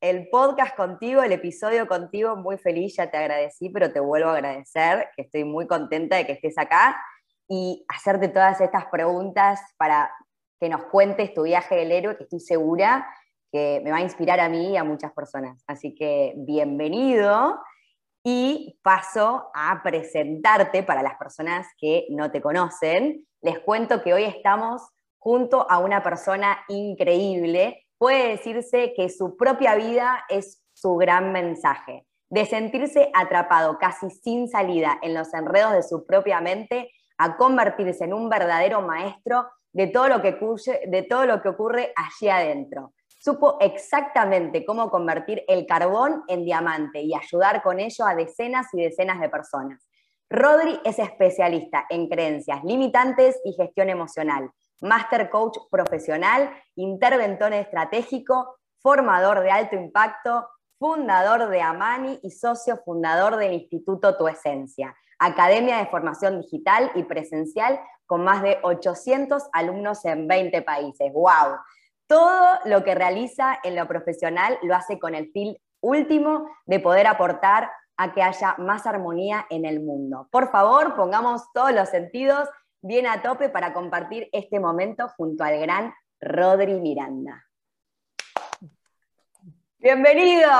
el podcast contigo, el episodio contigo, muy feliz, ya te agradecí, pero te vuelvo a agradecer, que estoy muy contenta de que estés acá y hacerte todas estas preguntas para que nos cuentes tu viaje del héroe, que estoy segura que me va a inspirar a mí y a muchas personas. Así que bienvenido y paso a presentarte para las personas que no te conocen. Les cuento que hoy estamos junto a una persona increíble, puede decirse que su propia vida es su gran mensaje. De sentirse atrapado casi sin salida en los enredos de su propia mente a convertirse en un verdadero maestro de todo lo que, ocurre, allí adentro. Supo exactamente cómo convertir el carbón en diamante y ayudar con ello a decenas y decenas de personas. Rodri es especialista en creencias limitantes y gestión emocional Master Coach profesional, interventor estratégico, formador de alto impacto, fundador de Amani y socio fundador del Instituto Tu Esencia, Academia de Formación Digital y Presencial con más de 800 alumnos en 20 países. ¡Wow! Todo lo que realiza en lo profesional lo hace con el fin último de poder aportar a que haya más armonía en el mundo. Por favor, pongamos todos los sentidos bien a tope para compartir este momento junto al gran Rodri Miranda. ¡Bienvenido!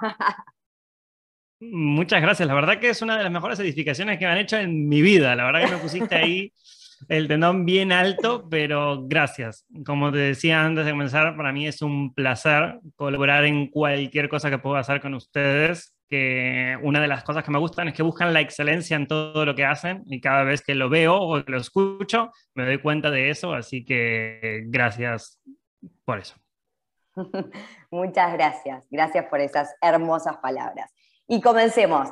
Muchas gracias. La verdad que es una de las mejores edificaciones que me han hecho en mi vida. La verdad que me pusiste ahí el tendón bien alto, pero gracias. Como te decía antes de comenzar, para mí es un placer colaborar en cualquier cosa que pueda hacer con ustedes que una de las cosas que me gustan es que buscan la excelencia en todo lo que hacen y cada vez que lo veo o lo escucho me doy cuenta de eso, así que gracias por eso. Muchas gracias, gracias por esas hermosas palabras. Y comencemos.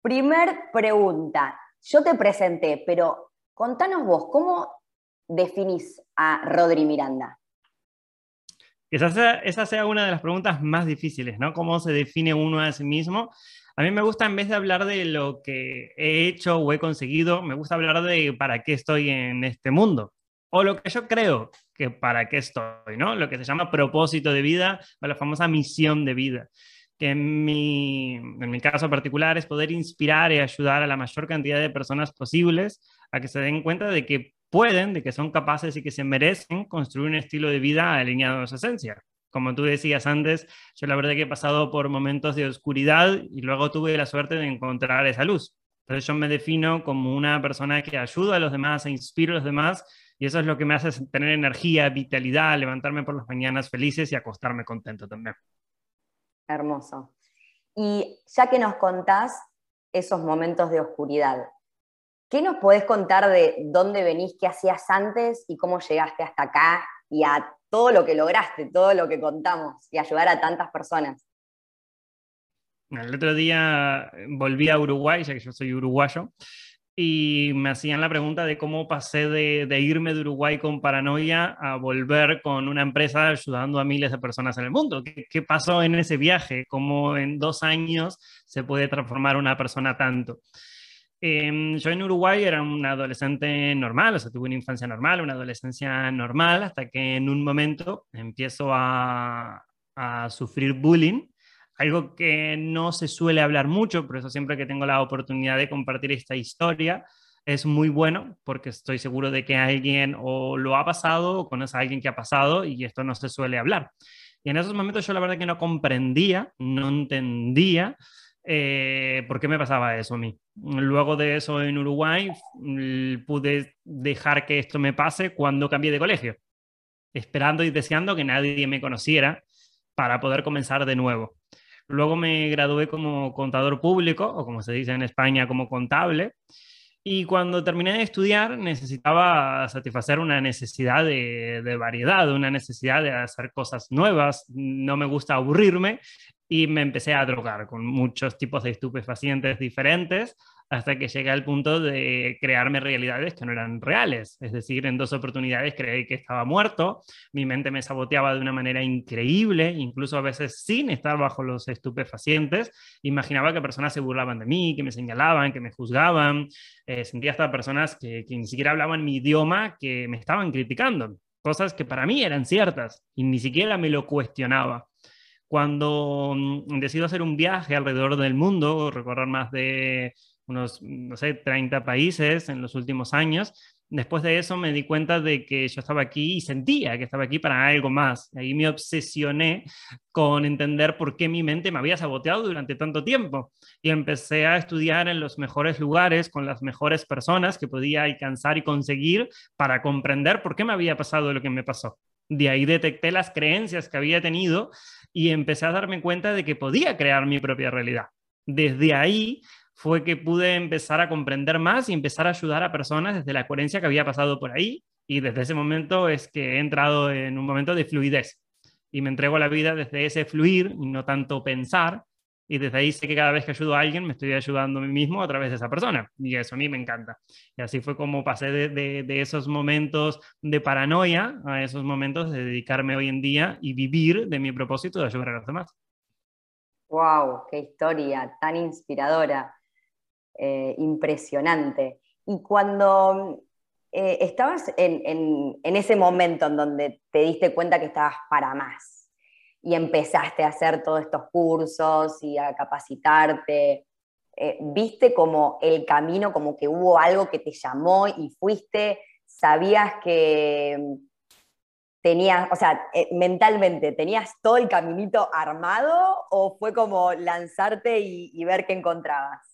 Primer pregunta, yo te presenté, pero contanos vos, ¿cómo definís a Rodri Miranda? Sea, esa sea una de las preguntas más difíciles, ¿no? ¿Cómo se define uno a sí mismo? A mí me gusta, en vez de hablar de lo que he hecho o he conseguido, me gusta hablar de para qué estoy en este mundo. O lo que yo creo que para qué estoy, ¿no? Lo que se llama propósito de vida o la famosa misión de vida. Que en mi caso particular es poder inspirar y ayudar a la mayor cantidad de personas posibles a que se den cuenta de que pueden, de que son capaces y que se merecen construir un estilo de vida alineado a su esencia. Como tú decías antes, yo la verdad que he pasado por momentos de oscuridad y luego tuve la suerte de encontrar esa luz. Entonces yo me defino como una persona que ayuda a los demás, e inspira a los demás y eso es lo que me hace tener energía, vitalidad, levantarme por las mañanas felices y acostarme contento también. Hermoso. Y ya que nos contás esos momentos de oscuridad, ¿Qué nos podés contar de dónde venís, qué hacías antes y cómo llegaste hasta acá y a todo lo que lograste, todo lo que contamos y ayudar a tantas personas? El otro día volví a Uruguay, ya que yo soy uruguayo, y me hacían la pregunta de cómo pasé de, irme de Uruguay con paranoia a volver con una empresa ayudando a miles de personas en el mundo. ¿Qué, ¿Qué, pasó en ese viaje? ¿Cómo en dos años se puede transformar una persona tanto? Em, yo en Uruguay era un adolescente normal, o sea, tuve una infancia normal, una adolescencia normal, hasta que en un momento empiezo a, a sufrir bullying, algo que no se suele hablar mucho, por eso siempre que tengo la oportunidad de compartir esta historia, es muy bueno porque estoy seguro de que alguien o lo ha pasado o conoce a alguien que ha pasado y esto no se suele hablar. Y en esos momentos yo la verdad que no comprendía, no entendía eh, por qué me pasaba eso a mí. Luego de eso en Uruguay pude dejar que esto me pase cuando cambié de colegio, esperando y deseando que nadie me conociera para poder comenzar de nuevo. Luego me gradué como contador público, o como se dice en España, como contable. Y cuando terminé de estudiar necesitaba satisfacer una necesidad de, de, variedad, una necesidad de hacer cosas nuevas. No me gusta aburrirme y me empecé a drogar con muchos tipos de estupefacientes diferentes hasta que llegué al punto de crearme realidades que no eran reales. Es decir, en dos oportunidades creí que estaba muerto, mi mente me saboteaba de una manera increíble, incluso a veces sin estar bajo los estupefacientes. Imaginaba que personas se burlaban de mí, que me señalaban, que me juzgaban. Eh, sentía hasta personas que, que ni siquiera hablaban mi idioma, que me estaban criticando. Cosas que para mí eran ciertas y ni siquiera me lo cuestionaba cuando mm, decido hacer un viaje alrededor del mundo, recorrer más de unos, no sé, 30 países en los últimos años. Después de eso me di cuenta de que yo estaba aquí y sentía que estaba aquí para algo más. Ahí me obsesioné con entender por qué mi mente me había saboteado durante tanto tiempo. Y empecé a estudiar en los mejores lugares, con las mejores personas que podía alcanzar y conseguir para comprender por qué me había pasado lo que me pasó. De ahí detecté las creencias que había tenido y empecé a darme cuenta de que podía crear mi propia realidad. Desde ahí fue que pude empezar a comprender más y empezar a ayudar a personas desde la coherencia que había pasado por ahí. Y desde ese momento es que he entrado en un momento de fluidez y me entrego a la vida desde ese fluir y no tanto pensar. Y desde ahí sé que cada vez que ayudo a alguien me estoy ayudando a mí mismo a través de esa persona. Y eso a mí me encanta. Y así fue como pasé de, de, esos momentos de paranoia a esos momentos de dedicarme hoy en día y vivir de mi propósito de ayudar a los demás. ¡Wow! ¡Qué historia tan inspiradora! Eh, impresionante. Y cuando eh, estabas en, ese momento en donde te diste cuenta que estabas para más y empezaste a hacer todos estos cursos y a capacitarte, eh, ¿viste como el camino, como que hubo algo que te llamó y fuiste, sabías que tenías, o sea, mentalmente, ¿tenías todo el caminito armado o fue como lanzarte y ver qué encontrabas?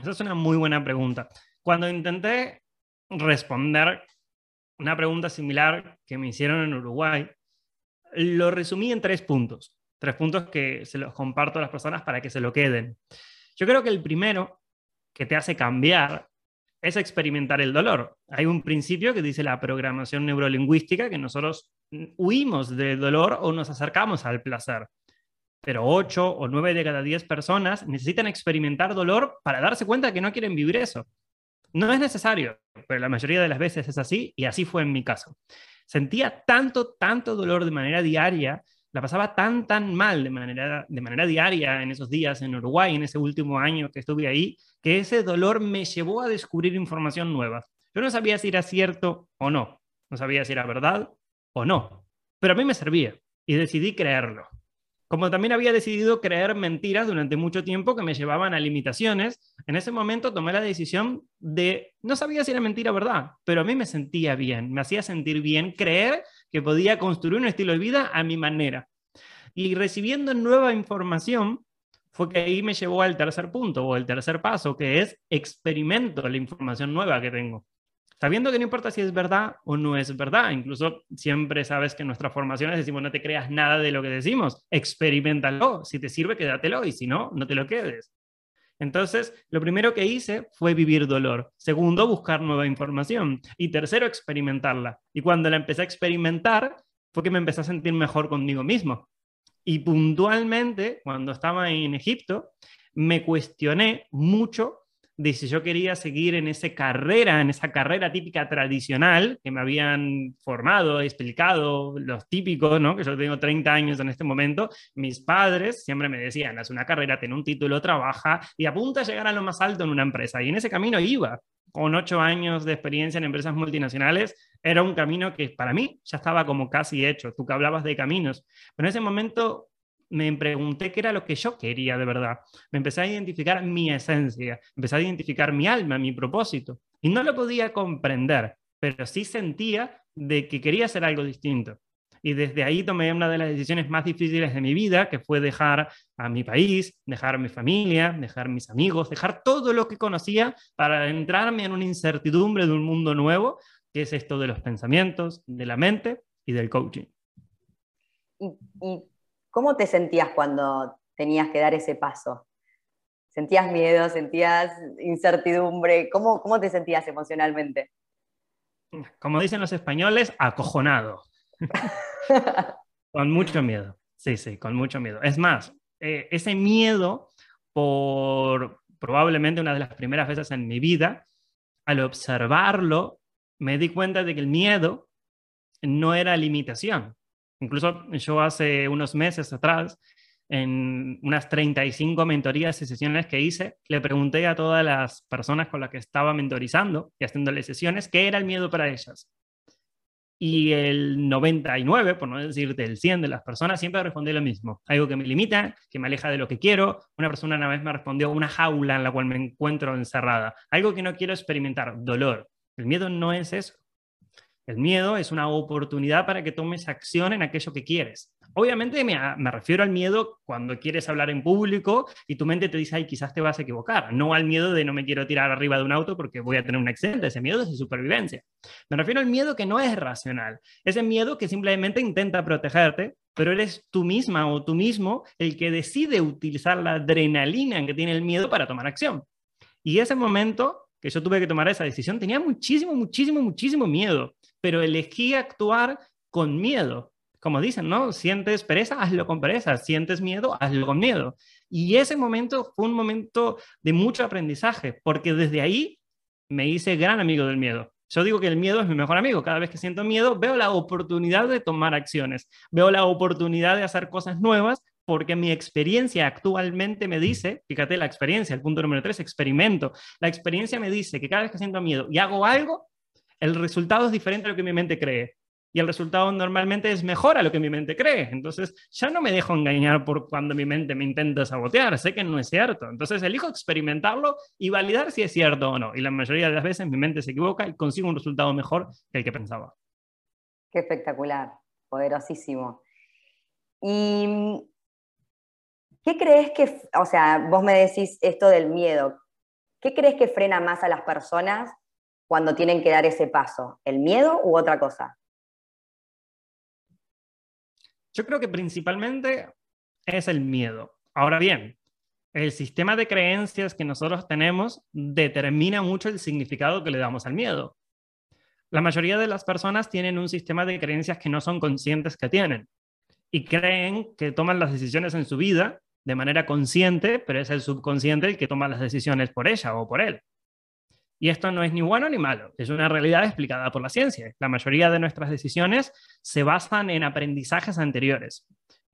Esa es una muy buena pregunta. Cuando intenté responder una pregunta similar que me hicieron en Uruguay, lo resumí en tres puntos. Tres puntos que se los comparto a las personas para que se lo queden. Yo creo que el primero que te hace cambiar es experimentar el dolor. Hay un principio que dice la programación neurolingüística que nosotros huimos del dolor o nos acercamos al placer pero 8 o 9 de cada 10 personas necesitan experimentar dolor para darse cuenta que no quieren vivir eso. No es necesario, pero la mayoría de las veces es así y así fue en mi caso. Sentía tanto, tanto dolor de manera diaria, la pasaba tan, tan mal de manera, de manera diaria en esos días en Uruguay, en ese último año que estuve ahí, que ese dolor me llevó a descubrir información nueva. Yo no sabía si era cierto o no, no sabía si era verdad o no, pero a mí me servía y decidí creerlo. Como también había decidido creer mentiras durante mucho tiempo que me llevaban a limitaciones, en ese momento tomé la decisión de, no sabía si era mentira o verdad, pero a mí me sentía bien, me hacía sentir bien creer que podía construir un estilo de vida a mi manera. Y recibiendo nueva información, fue que ahí me llevó al tercer punto o el tercer paso, que es experimento la información nueva que tengo sabiendo que no importa si es verdad o no es verdad. Incluso siempre sabes que en nuestras formaciones decimos no te creas nada de lo que decimos, experimentalo. Si te sirve, quédatelo y si no, no te lo quedes. Entonces, lo primero que hice fue vivir dolor. Segundo, buscar nueva información. Y tercero, experimentarla. Y cuando la empecé a experimentar, fue que me empecé a sentir mejor conmigo mismo. Y puntualmente, cuando estaba en Egipto, me cuestioné mucho de si yo quería seguir en esa carrera, en esa carrera típica tradicional que me habían formado, explicado, los típicos, ¿no? que yo tengo 30 años en este momento, mis padres siempre me decían, haz una carrera, ten un título, trabaja y apunta a llegar a lo más alto en una empresa. Y en ese camino iba. Con ocho años de experiencia en empresas multinacionales, era un camino que para mí ya estaba como casi hecho. Tú que hablabas de caminos. Pero en ese momento me pregunté qué era lo que yo quería de verdad. Me empecé a identificar mi esencia, empecé a identificar mi alma, mi propósito. Y no lo podía comprender, pero sí sentía de que quería hacer algo distinto. Y desde ahí tomé una de las decisiones más difíciles de mi vida, que fue dejar a mi país, dejar mi familia, dejar mis amigos, dejar todo lo que conocía para entrarme en una incertidumbre de un mundo nuevo, que es esto de los pensamientos, de la mente y del coaching. Y, y ¿Cómo te sentías cuando tenías que dar ese paso? ¿Sentías miedo? ¿Sentías incertidumbre? ¿Cómo, cómo te sentías emocionalmente? Como dicen los españoles, acojonado. Con mucho miedo. Sí, sí, con mucho miedo. Es más, eh, ese miedo por probablemente una de las primeras veces en mi vida, al observarlo, me di cuenta de que el miedo no era limitación. Incluso yo hace unos meses atrás, en unas 35 mentorías y sesiones que hice, le pregunté a todas las personas con las que estaba mentorizando y haciéndole sesiones qué era el miedo para ellas. Y el 99, por no decir del 100 de las personas, siempre respondió lo mismo. Algo que me limita, que me aleja de lo que quiero. Una persona una vez me respondió una jaula en la cual me encuentro encerrada. Algo que no quiero experimentar, dolor. El miedo no es eso. El miedo es una oportunidad para que tomes acción en aquello que quieres. Obviamente me, me, refiero al miedo cuando quieres hablar en público y tu mente te dice, ay, quizás te vas a equivocar. No al miedo de no me quiero tirar arriba de un auto porque voy a tener un accidente. Ese miedo es de supervivencia. Me refiero al miedo que no es racional. Ese miedo que simplemente intenta protegerte, pero eres tú misma o tú mismo el que decide utilizar la adrenalina que tiene el miedo para tomar acción. Y ese momento que yo tuve que tomar esa decisión tenía muchísimo, muchísimo, muchísimo miedo, pero elegí actuar con miedo como dicen, ¿no? Sientes pereza, hazlo con pereza, sientes miedo, hazlo con miedo. Y ese momento fue un momento de mucho aprendizaje, porque desde ahí me hice gran amigo del miedo. Yo digo que el miedo es mi mejor amigo. Cada vez que siento miedo, veo la oportunidad de tomar acciones, veo la oportunidad de hacer cosas nuevas, porque mi experiencia actualmente me dice, fíjate la experiencia, el punto número tres, experimento. La experiencia me dice que cada vez que siento miedo y hago algo, el resultado es diferente a lo que mi mente cree y el resultado normalmente es mejor a lo que mi mente cree. Entonces ya no me dejo engañar por cuando mi mente me intenta sabotear, sé que no es cierto. Entonces elijo experimentarlo y validar si es cierto o no. Y la mayoría de las veces mi mente se equivoca y consigo un resultado mejor que el que pensaba. Qué espectacular, poderosísimo. ¿Y qué crees que, o sea, vos me decís esto del miedo, ¿qué crees que frena más a las personas cuando tienen que dar ese paso? ¿El miedo u otra cosa? Yo creo que principalmente es el miedo. Ahora bien, el sistema de creencias que nosotros tenemos determina mucho el significado que le damos al miedo. La mayoría de las personas tienen un sistema de creencias que no son conscientes que tienen y creen que toman las decisiones en su vida de manera consciente, pero es el subconsciente el que toma las decisiones por ella o por él. Y esto no es ni bueno ni malo, es una realidad explicada por la ciencia. La mayoría de nuestras decisiones se basan en aprendizajes anteriores.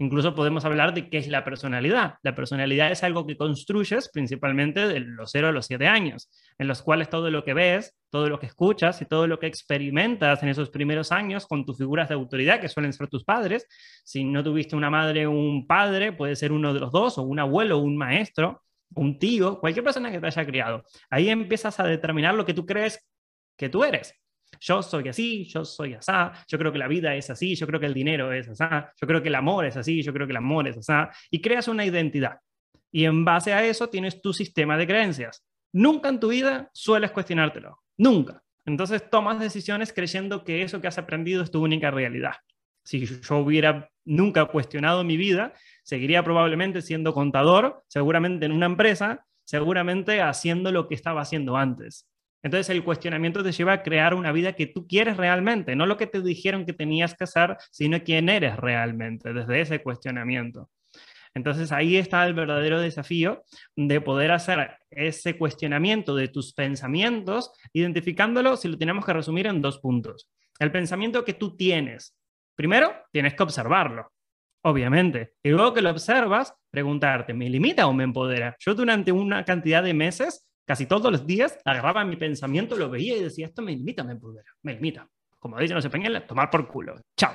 Incluso podemos hablar de qué es la personalidad. La personalidad es algo que construyes principalmente de los 0 a los 7 años, en los cuales todo lo que ves, todo lo que escuchas y todo lo que experimentas en esos primeros años con tus figuras de autoridad, que suelen ser tus padres, si no tuviste una madre o un padre, puede ser uno de los dos, o un abuelo o un maestro, un tío, cualquier persona que te haya criado. Ahí empiezas a determinar lo que tú crees que tú eres. Yo soy así, yo soy así, yo creo que la vida es así, yo creo que el dinero es así, yo creo que el amor es así, yo creo que el amor es así, y creas una identidad. Y en base a eso tienes tu sistema de creencias. Nunca en tu vida sueles cuestionártelo, nunca. Entonces tomas decisiones creyendo que eso que has aprendido es tu única realidad. Si yo hubiera nunca cuestionado mi vida, seguiría probablemente siendo contador, seguramente en una empresa, seguramente haciendo lo que estaba haciendo antes. Entonces el cuestionamiento te lleva a crear una vida que tú quieres realmente, no lo que te dijeron que tenías que hacer, sino quién eres realmente, desde ese cuestionamiento. Entonces ahí está el verdadero desafío de poder hacer ese cuestionamiento de tus pensamientos, identificándolo, si lo tenemos que resumir en dos puntos. El pensamiento que tú tienes. Primero, tienes que observarlo obviamente. Y luego que lo observas, preguntarte, ¿me limita o me empodera? Yo durante una cantidad de meses, casi todos los días, agarraba mi pensamiento, lo veía y decía, esto me limita, me empodera, me limita. Como dicen los españoles, tomar por culo. Chao.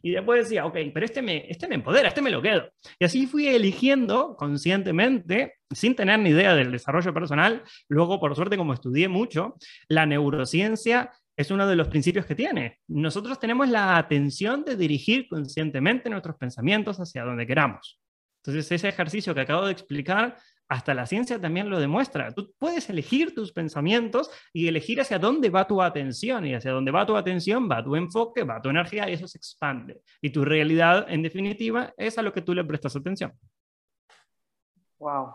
Y después decía, ok, pero este me, este me empodera, este me lo quedo. Y así fui eligiendo conscientemente, sin tener ni idea del desarrollo personal. Luego, por suerte, como estudié mucho, la neurociencia es uno de los principios que tiene. Nosotros tenemos la atención de dirigir conscientemente nuestros pensamientos hacia donde queramos. Entonces, ese ejercicio que acabo de explicar, hasta la ciencia también lo demuestra. Tú puedes elegir tus pensamientos y elegir hacia dónde va tu atención. Y hacia dónde va tu atención, va tu enfoque, va tu energía y eso se expande. Y tu realidad, en definitiva, es a lo que tú le prestas atención. Wow.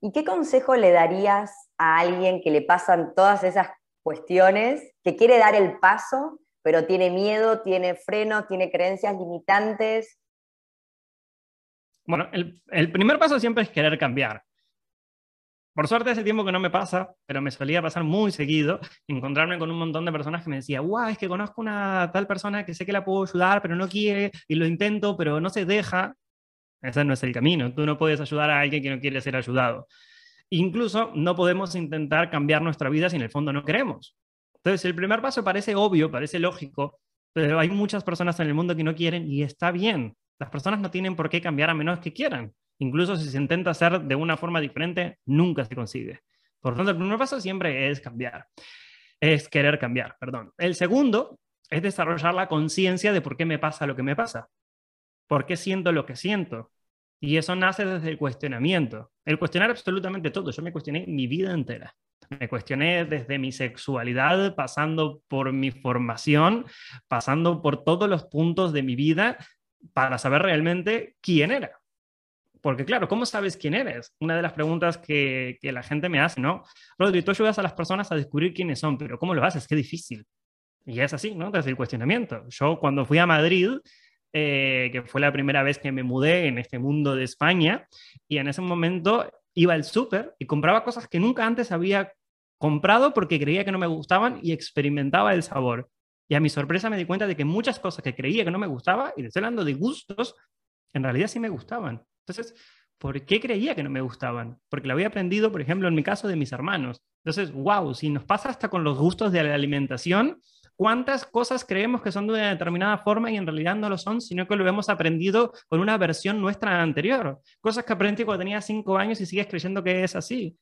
¿Y qué consejo le darías a alguien que le pasan todas esas cuestiones, que quiere dar el paso, pero tiene miedo, tiene freno, tiene creencias limitantes. Bueno, el, el primer paso siempre es querer cambiar. Por suerte hace tiempo que no me pasa, pero me solía pasar muy seguido encontrarme con un montón de personas que me decían, guau, es que conozco una tal persona que sé que la puedo ayudar, pero no quiere, y lo intento, pero no se deja. Ese no es el camino. Tú no puedes ayudar a alguien que no quiere ser ayudado. Incluso no podemos intentar cambiar nuestra vida si en el fondo no queremos. Entonces, el primer paso parece obvio, parece lógico, pero hay muchas personas en el mundo que no quieren y está bien. Las personas no tienen por qué cambiar a menos que quieran. Incluso si se intenta hacer de una forma diferente, nunca se consigue. Por lo tanto, el primer paso siempre es cambiar. Es querer cambiar, perdón. El segundo es desarrollar la conciencia de por qué me pasa lo que me pasa. ¿Por qué siento lo que siento? Y eso nace desde el cuestionamiento. El cuestionar absolutamente todo. Yo me cuestioné mi vida entera. Me cuestioné desde mi sexualidad, pasando por mi formación, pasando por todos los puntos de mi vida para saber realmente quién era. Porque claro, ¿cómo sabes quién eres? Una de las preguntas que, la gente me hace, ¿no? Rodri, tú ayudas a las personas a descubrir quiénes son, pero ¿cómo lo haces? Qué difícil. Y es así, ¿no? Desde el cuestionamiento. Yo cuando fui a Madrid, eh, que fue la primera vez que me mudé en este mundo de España, y en ese momento iba al súper y compraba cosas que nunca antes había comprado porque creía que no me gustaban y experimentaba el sabor. Y a mi sorpresa me di cuenta de que muchas cosas que creía que no me gustaba, y estoy hablando de gustos, en realidad sí me gustaban. Entonces, ¿por qué creía que no me gustaban? Porque lo había aprendido, por ejemplo, en mi caso de mis hermanos. Entonces, wow, si nos pasa hasta con los gustos de la alimentación, ¿cuántas cosas creemos que son de una determinada forma y en realidad no lo son, sino que lo hemos aprendido con una versión nuestra anterior? Cosas que aprendí cuando tenía cinco años y sigues creyendo que es así.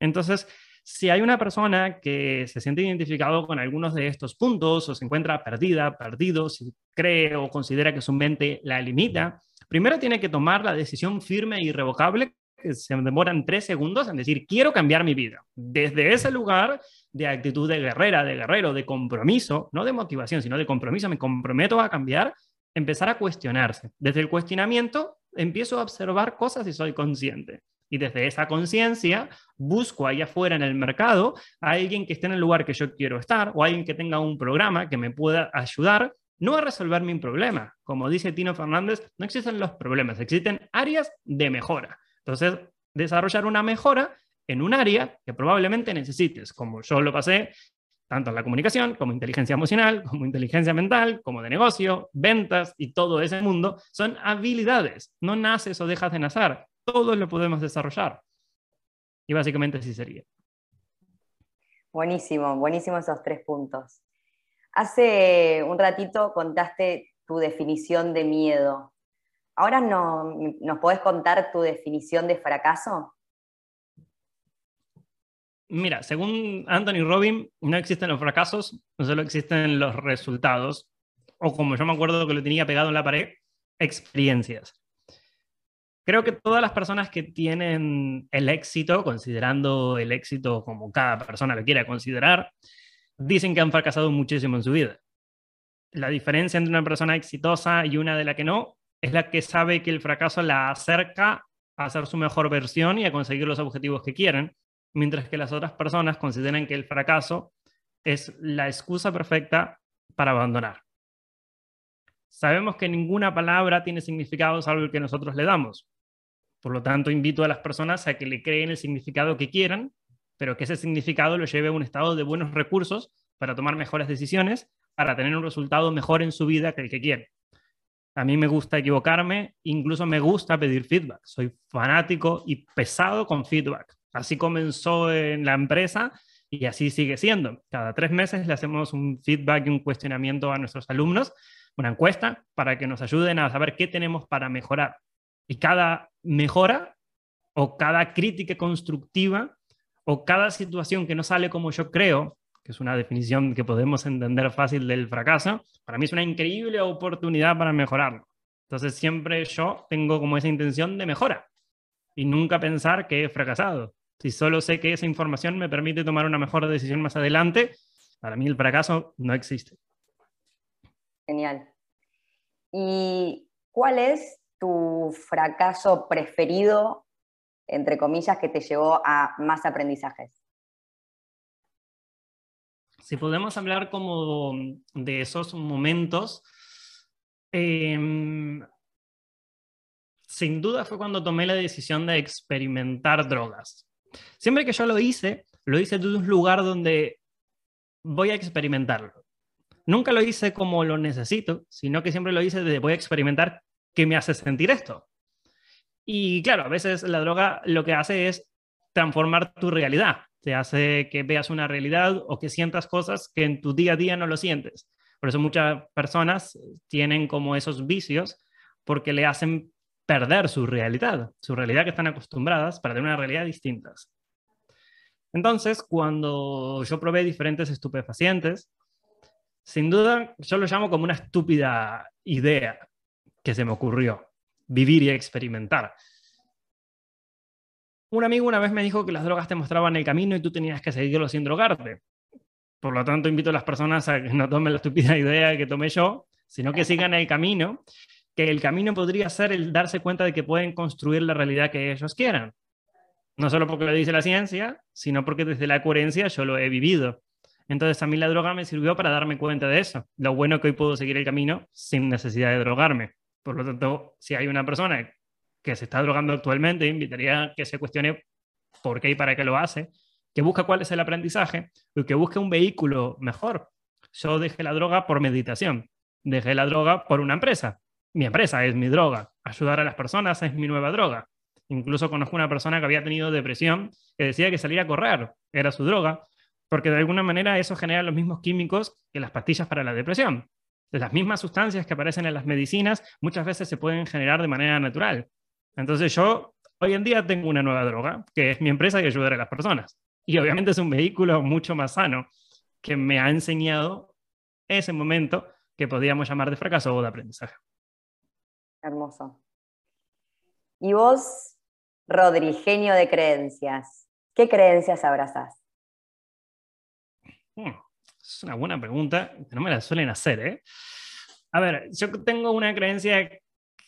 Entonces, si hay una persona que se siente identificado con algunos de estos puntos o se encuentra perdida, perdido, si cree o considera que su mente la limita, Primero tiene que tomar la decisión firme e irrevocable, que se demoran tres segundos en decir, quiero cambiar mi vida. Desde ese lugar de actitud de guerrera, de guerrero, de compromiso, no de motivación, sino de compromiso, me comprometo a cambiar, empezar a cuestionarse. Desde el cuestionamiento empiezo a observar cosas y soy consciente. Y desde esa conciencia busco allá afuera en el mercado a alguien que esté en el lugar que yo quiero estar o alguien que tenga un programa que me pueda ayudar no a resolver mi problema. Como dice Tino Fernández, no existen los problemas, existen áreas de mejora. Entonces, desarrollar una mejora en un área que probablemente necesites, como yo lo pasé tanto en la comunicación como inteligencia emocional, como inteligencia mental, como de negocio, ventas y todo ese mundo, son habilidades. No naces o dejas de nacer. Todos lo podemos desarrollar. Y básicamente así sería. Buenísimo, buenísimo esos tres puntos. Hace un ratito contaste tu definición de miedo. ¿Ahora no, nos podés contar tu definición de fracaso? Mira, según Anthony Robin, no existen los fracasos, solo existen los resultados. O como yo me acuerdo que lo tenía pegado en la pared, experiencias. Creo que todas las personas que tienen el éxito, considerando el éxito como cada persona lo quiera considerar, dicen que han fracasado muchísimo en su vida. La diferencia entre una persona exitosa y una de la que no es la que sabe que el fracaso la acerca a ser su mejor versión y a conseguir los objetivos que quieren, mientras que las otras personas consideran que el fracaso es la excusa perfecta para abandonar. Sabemos que ninguna palabra tiene significado salvo el que nosotros le damos. Por lo tanto, invito a las personas a que le creen el significado que quieran pero que ese significado lo lleve a un estado de buenos recursos para tomar mejores decisiones, para tener un resultado mejor en su vida que el que quiere. A mí me gusta equivocarme, incluso me gusta pedir feedback. Soy fanático y pesado con feedback. Así comenzó en la empresa y así sigue siendo. Cada tres meses le hacemos un feedback y un cuestionamiento a nuestros alumnos, una encuesta para que nos ayuden a saber qué tenemos para mejorar. Y cada mejora o cada crítica constructiva o cada situación que no sale como yo creo, que es una definición que podemos entender fácil del fracaso, para mí es una increíble oportunidad para mejorarlo. Entonces siempre yo tengo como esa intención de mejora y nunca pensar que he fracasado. Si solo sé que esa información me permite tomar una mejor decisión más adelante, para mí el fracaso no existe. Genial. ¿Y cuál es tu fracaso preferido entre comillas, que te llevó a más aprendizajes? Si podemos hablar como de esos momentos, em, sin duda fue cuando tomé la decisión de experimentar drogas. Siempre que yo lo hice, lo hice desde un lugar donde voy a experimentarlo. Nunca lo hice como lo necesito, sino que siempre lo hice desde voy a experimentar qué me hace sentir esto. Y claro, a veces la droga lo que hace es transformar tu realidad. Te hace que veas una realidad o que sientas cosas que en tu día a día no lo sientes. Por eso muchas personas tienen como esos vicios porque le hacen perder su realidad, su realidad que están acostumbradas para tener una realidad distinta. Entonces, cuando yo probé diferentes estupefacientes, sin duda yo lo llamo como una estúpida idea que se me ocurrió, vivir y experimentar. Un amigo una vez me dijo que las drogas te mostraban el camino y tú tenías que seguirlo sin drogarte. Por lo tanto, invito a las personas a que no tomen la estúpida idea que tomé yo, sino que sigan el camino, que el camino podría ser el darse cuenta de que pueden construir la realidad que ellos quieran. No solo porque lo dice la ciencia, sino porque desde la coherencia yo lo he vivido. Entonces a mí la droga me sirvió para darme cuenta de eso. Lo bueno que hoy puedo seguir el camino sin necesidad de drogarme. Por lo tanto, si hay una persona que se está drogando actualmente, invitaría a que se cuestione por qué y para qué lo hace, que busca cuál es el aprendizaje y que busque un vehículo mejor. Yo dejé la droga por meditación, dejé la droga por una empresa. Mi empresa es mi droga, ayudar a las personas es mi nueva droga. Incluso conozco una persona que había tenido depresión que decía que salir a correr era su droga, porque de alguna manera eso genera los mismos químicos que las pastillas para la depresión. Las mismas sustancias que aparecen en las medicinas muchas veces se pueden generar de manera natural. Entonces yo hoy en día tengo una nueva droga, que es mi empresa y ayudar a las personas. Y obviamente es un vehículo mucho más sano que me ha enseñado ese momento que podríamos llamar de fracaso o de aprendizaje. Hermoso. ¿Y vos, Rodri, genio de creencias? ¿Qué creencias abrazás? Hmm, es una buena pregunta, no me la suelen hacer, ¿eh? A ver, yo tengo una creencia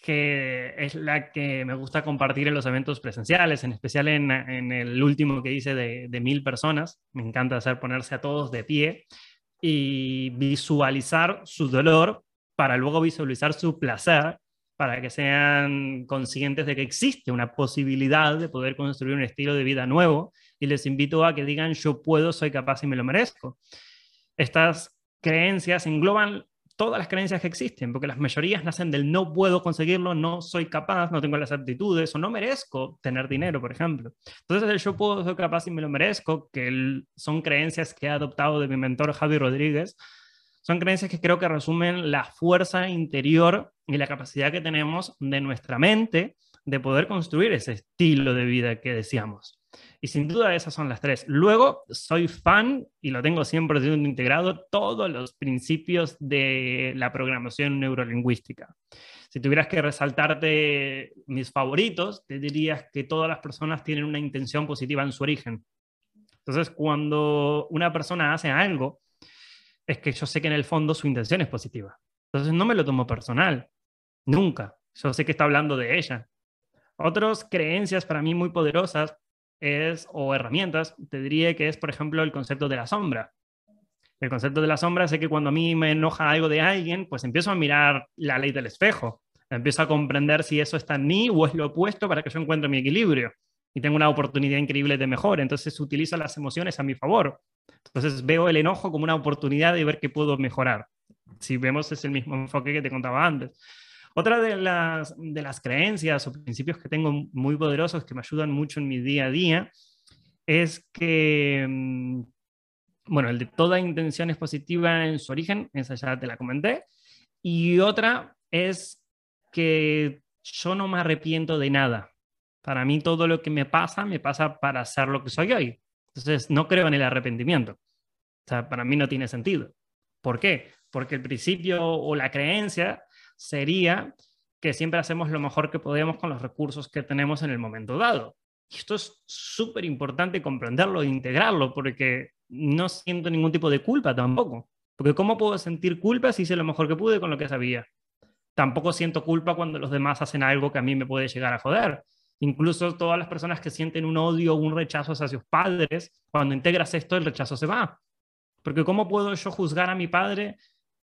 que es la que me gusta compartir en los eventos presenciales, en especial en, en el último que hice de, de, mil personas. Me encanta hacer ponerse a todos de pie y visualizar su dolor para luego visualizar su placer, para que sean conscientes de que existe una posibilidad de poder construir un estilo de vida nuevo. Y les invito a que digan, yo puedo, soy capaz y me lo merezco. Estas creencias engloban todas las creencias que existen, porque las mayorías nacen del no puedo conseguirlo, no soy capaz, no tengo las aptitudes o no merezco tener dinero, por ejemplo. Entonces el yo puedo, soy capaz y me lo merezco, que son creencias que he adoptado de mi mentor Javi Rodríguez, son creencias que creo que resumen la fuerza interior y la capacidad que tenemos de nuestra mente de poder construir ese estilo de vida que deseamos. Y sin duda esas son las tres. Luego, soy fan, y lo tengo siempre integrado, todos los principios de la programación neurolingüística. Si tuvieras que resaltarte mis favoritos, te dirías que todas las personas tienen una intención positiva en su origen. Entonces, cuando una persona hace algo, es que yo sé que en el fondo su intención es positiva. Entonces, no me lo tomo personal, nunca. Yo sé que está hablando de ella. Otras creencias para mí muy poderosas es, o herramientas, te diría que es, por ejemplo, el concepto de la sombra. El concepto de la sombra es que cuando a mí me enoja algo de alguien, pues empiezo a mirar la ley del espejo. Empiezo a comprender si eso está en mí o es lo opuesto para que yo encuentre mi equilibrio y tengo una oportunidad increíble de mejor. Entonces utilizo las emociones a mi favor. Entonces veo el enojo como una oportunidad de ver qué puedo mejorar. Si vemos es el mismo enfoque que te contaba antes. Otra de las, de las creencias o principios que tengo muy poderosos que me ayudan mucho en mi día a día es que, mm, bueno, el de toda intención es positiva en su origen, esa ya te la comenté. Y otra es que yo no me arrepiento de nada. Para mí todo lo que me pasa, me pasa para ser lo que soy hoy. Entonces, no creo en el arrepentimiento. O sea, para mí no tiene sentido. ¿Por qué? Porque el principio o la creencia sería que siempre hacemos lo mejor que podemos con los recursos que tenemos en el momento dado. Esto es súper importante comprenderlo e integrarlo, porque no siento ningún tipo de culpa tampoco. Porque ¿cómo puedo sentir culpa si hice lo mejor que pude con lo que sabía? Tampoco siento culpa cuando los demás hacen algo que a mí me puede llegar a joder. Incluso todas las personas que sienten un odio o un rechazo hacia sus padres, cuando integras esto, el rechazo se va. Porque ¿cómo puedo yo juzgar a mi padre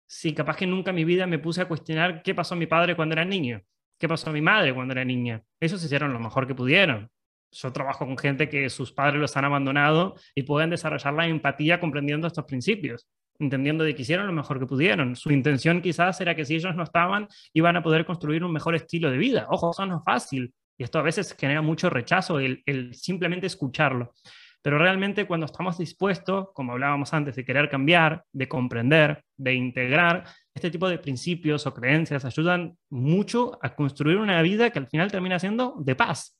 si capaz que nunca en mi vida me puse a cuestionar qué pasó a mi padre cuando era niño. ¿Qué pasó a mi madre cuando era niña? Ellos hicieron lo mejor que pudieron. Yo trabajo con gente que sus padres los han abandonado y pueden desarrollar la empatía comprendiendo estos principios, entendiendo de que hicieron lo mejor que pudieron. Su intención quizás era que si ellos no estaban, iban a poder construir un mejor estilo de vida. Ojo, eso no es fácil. Y esto a veces genera mucho rechazo, el, el simplemente escucharlo. Pero realmente cuando estamos dispuestos, como hablábamos antes, de querer cambiar, de comprender, de integrar, este tipo de principios o creencias ayudan mucho a construir una vida que al final termina siendo de paz,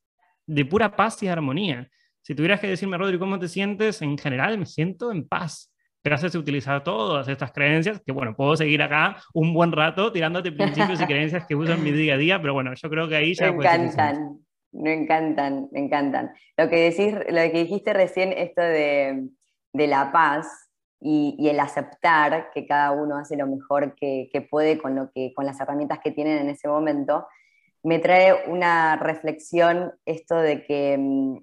de pura paz y armonía. Si tuvieras que decirme, Rodri, ¿cómo te sientes? En general me siento en paz. Gracias a utilizar todas estas creencias, que bueno, puedo seguir acá un buen rato tirándote principios y creencias que uso en mi día a día, pero bueno, yo creo que ahí ya... Me encantan. Me encantan, me encantan. Lo que, decís, lo que dijiste recién, esto de, la paz y, el aceptar que cada uno hace lo mejor que, puede con, lo que, con las herramientas que tienen en ese momento, me trae una reflexión esto de que mm,